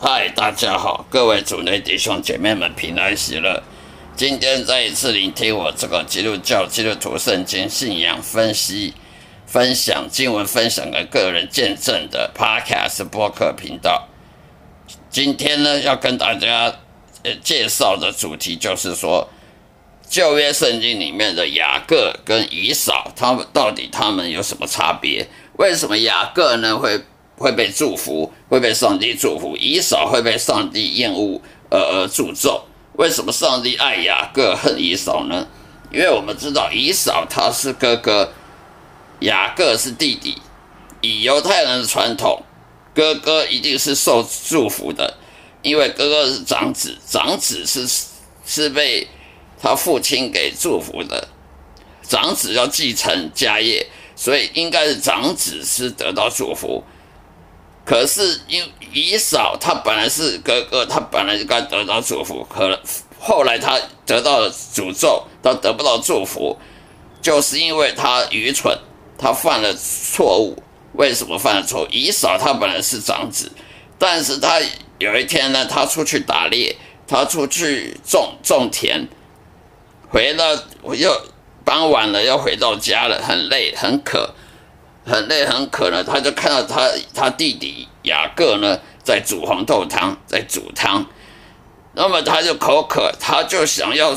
嗨，大家好，各位主内弟兄姐妹们平安喜乐。今天再一次聆听我这个基督教基督徒圣经信仰分析、分享经文、分享给个人见证的 Podcast 播客频道。今天呢，要跟大家呃介绍的主题就是说，旧约圣经里面的雅各跟以扫，他们到底他们有什么差别？为什么雅各呢会？会被祝福，会被上帝祝福；以扫会被上帝厌恶，而而诅咒。为什么上帝爱雅各，恨以扫呢？因为我们知道以扫他是哥哥，雅各是弟弟。以犹太人的传统，哥哥一定是受祝福的，因为哥哥是长子，长子是是被他父亲给祝福的，长子要继承家业，所以应该是长子是得到祝福。可是，因以扫他本来是哥哥，他本来就该得到祝福。可后来他得到了诅咒，他得不到祝福，就是因为他愚蠢，他犯了错误。为什么犯了错？以扫他本来是长子，但是他有一天呢，他出去打猎，他出去种种田，回到又傍晚了，要回到家了，很累，很渴。很累很渴呢，他就看到他他弟弟雅各呢在煮红豆汤，在煮汤，那么他就口渴，他就想要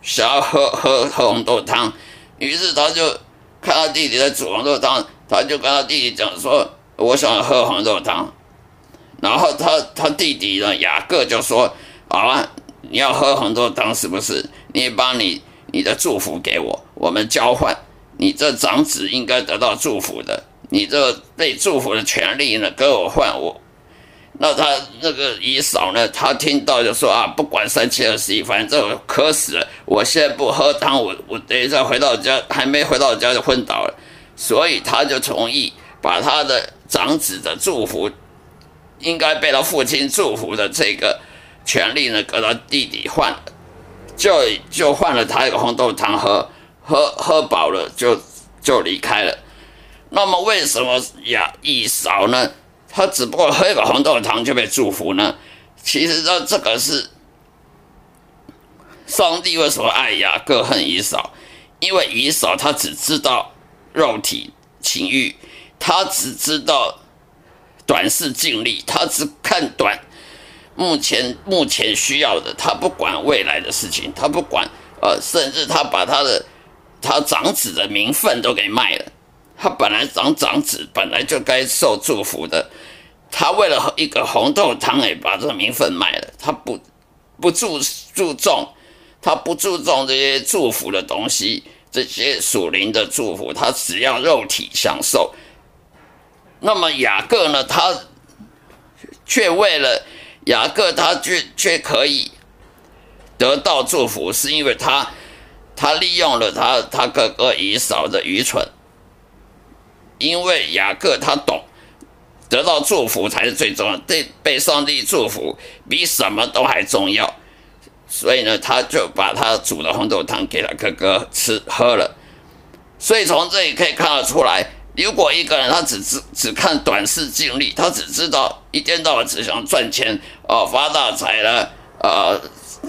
想要喝喝喝红豆汤，于是他就看到弟弟在煮红豆汤，他就跟他弟弟讲说：“我想喝红豆汤。”然后他他弟弟呢雅各就说：“好啊，你要喝红豆汤是不是？你把你你的祝福给我，我们交换。”你这长子应该得到祝福的，你这被祝福的权利呢，跟我换我。那他那个姨嫂呢，他听到就说啊，不管三七二十一，反正我渴死了，我现在不喝汤，我我等一下回到家，还没回到家就昏倒了。所以他就同意把他的长子的祝福，应该被他父亲祝福的这个权利呢，给他弟弟换了，就就换了他一个红豆汤喝。喝喝饱了就就离开了。那么为什么雅一少呢？他只不过喝一个红豆汤就被祝福呢？其实这这个是上帝为什么爱雅各恨以扫？因为以扫他只知道肉体情欲，他只知道短视尽力，他只看短目前目前需要的，他不管未来的事情，他不管呃，甚至他把他的。他长子的名分都给卖了，他本来长长子本来就该受祝福的，他为了一个红豆汤哎，把这个名分卖了。他不不注注重，他不注重这些祝福的东西，这些属灵的祝福，他只要肉体享受。那么雅各呢？他却为了雅各，他却却可以得到祝福，是因为他。他利用了他他哥哥以扫的愚蠢，因为雅各他懂得到祝福才是最重要，被被上帝祝福比什么都还重要，所以呢，他就把他煮的红豆汤给他哥哥吃喝了。所以从这里可以看得出来，如果一个人他只只只看短视尽力，他只知道一天到晚只想赚钱哦，发大财了，呃。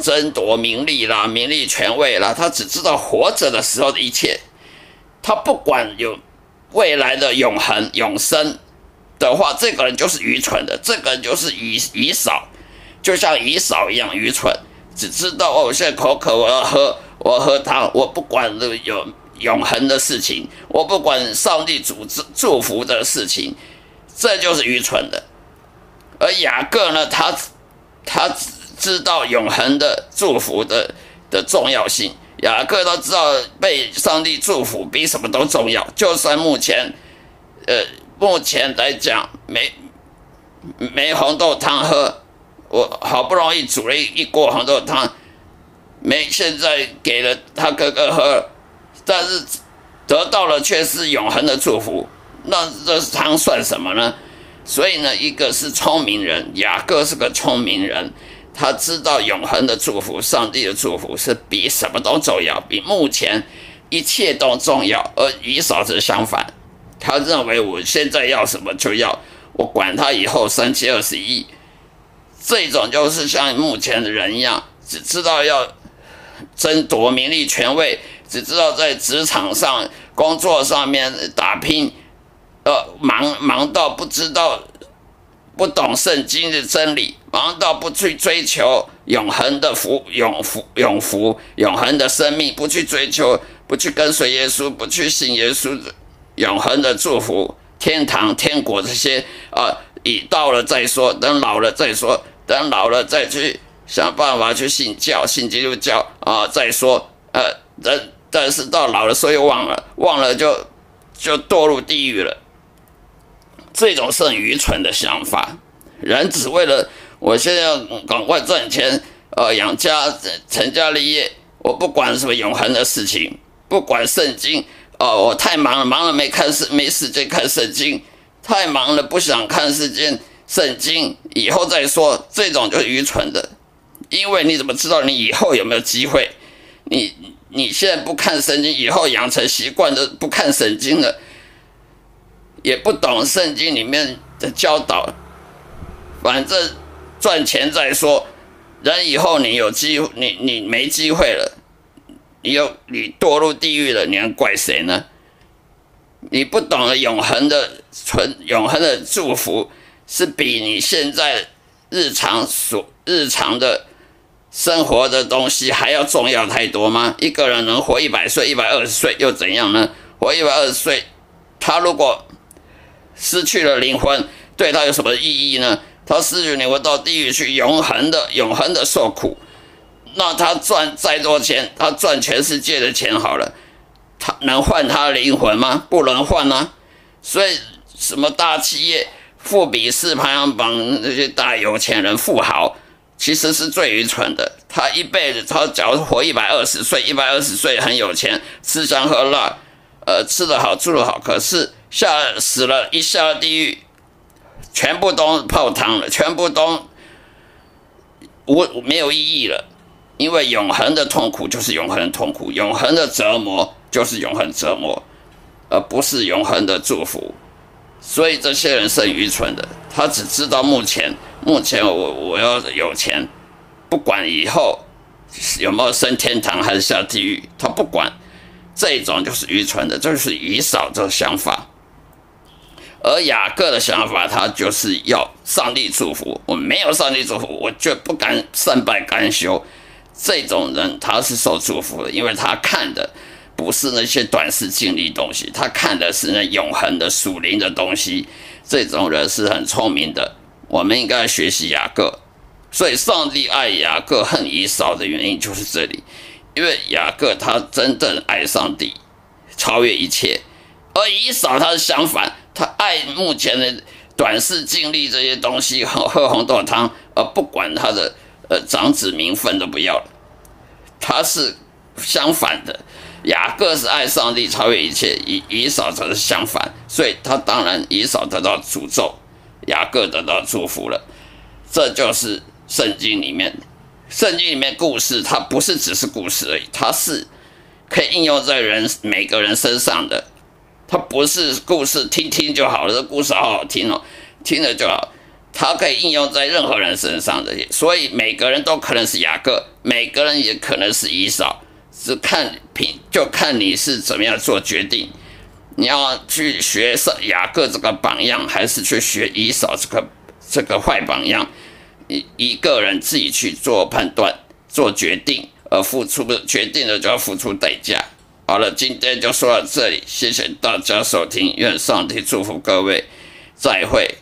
争夺名利啦，名利权位啦，他只知道活着的时候的一切，他不管有未来的永恒永生的话，这个人就是愚蠢的，这个人就是愚愚少，就像愚少一样愚蠢，只知道哦，我现在口渴，我要喝，我喝汤，我不管有永恒的事情，我不管上帝主祝祝福的事情，这就是愚蠢的。而雅各呢，他他。知道永恒的祝福的的重要性，雅各都知道被上帝祝福比什么都重要。就算目前，呃，目前来讲没没红豆汤喝，我好不容易煮了一一锅红豆汤，没现在给了他哥哥喝，但是得到了却是永恒的祝福，那这汤算什么呢？所以呢，一个是聪明人，雅各是个聪明人。他知道永恒的祝福，上帝的祝福是比什么都重要，比目前一切都重要。而与嫂子相反，他认为我现在要什么就要，我管他以后三七二十一，这种就是像目前的人一样，只知道要争夺名利权位，只知道在职场上、工作上面打拼，呃，忙忙到不知道。不懂圣经的真理，忙到不去追求永恒的福、永福、永福、永恒的生命，不去追求，不去跟随耶稣，不去信耶稣永恒的祝福、天堂、天国这些啊，已到了再说，等老了再说，等老了再去想办法去信教、信基督教啊，再说，呃，但但是到老了，所以忘了，忘了就就堕入地狱了。这种是很愚蠢的想法。人只为了我现在要赶快赚钱，呃，养家成家立业，我不管什么永恒的事情，不管圣经，哦，我太忙了，忙了没看时没时间看圣经，太忙了不想看时间圣经，以后再说。这种就是愚蠢的，因为你怎么知道你以后有没有机会？你你现在不看圣经，以后养成习惯的不看圣经了。也不懂圣经里面的教导，反正赚钱再说。人以后你有机，你你没机会了，你又你堕入地狱了，你能怪谁呢？你不懂得永恒的存永恒的祝福，是比你现在日常所日常的生活的东西还要重要太多吗？一个人能活一百岁、一百二十岁又怎样呢？活一百二十岁，他如果失去了灵魂，对他有什么意义呢？他失去灵魂到地狱去，永恒的、永恒的受苦。那他赚再多钱，他赚全世界的钱好了，他能换他灵魂吗？不能换啊！所以，什么大企业、富比士排行榜那些大有钱人、富豪，其实是最愚蠢的。他一辈子，他假如活一百二十岁，一百二十岁很有钱，吃香喝辣，呃，吃得好，住得好，可是。下死了，一下地狱，全部都泡汤了，全部都无没有意义了。因为永恒的痛苦就是永恒的痛苦，永恒的折磨就是永恒折磨，而不是永恒的祝福。所以这些人是愚蠢的，他只知道目前，目前我我要有钱，不管以后有没有升天堂还是下地狱，他不管。这种就是愚蠢的，就是以少这想法。而雅各的想法，他就是要上帝祝福。我没有上帝祝福，我就不敢善拜甘休。这种人他是受祝福的，因为他看的不是那些短视经历东西，他看的是那永恒的属灵的东西。这种人是很聪明的，我们应该学习雅各。所以，上帝爱雅各恨以扫的原因就是这里，因为雅各他真正爱上帝，超越一切，而以扫他是相反。他爱目前的短视尽力这些东西，喝 喝红豆汤，而不管他的呃长子名分都不要了。他是相反的，雅各是爱上帝超越一切，以以扫则是相反，所以他当然以扫得到诅咒，雅各得到祝福了。这就是圣经里面，圣经里面故事，它不是只是故事而已，它是可以应用在人每个人身上的。它不是故事，听听就好了。这故事好好听哦，听了就好。它可以应用在任何人身上的，所以每个人都可能是雅各，每个人也可能是以扫，是看凭就看你是怎么样做决定。你要去学上雅各这个榜样，还是去学以扫这个这个坏榜样？一一个人自己去做判断、做决定，而付出的决定的就要付出代价。好了，今天就说到这里，谢谢大家收听，愿上帝祝福各位，再会。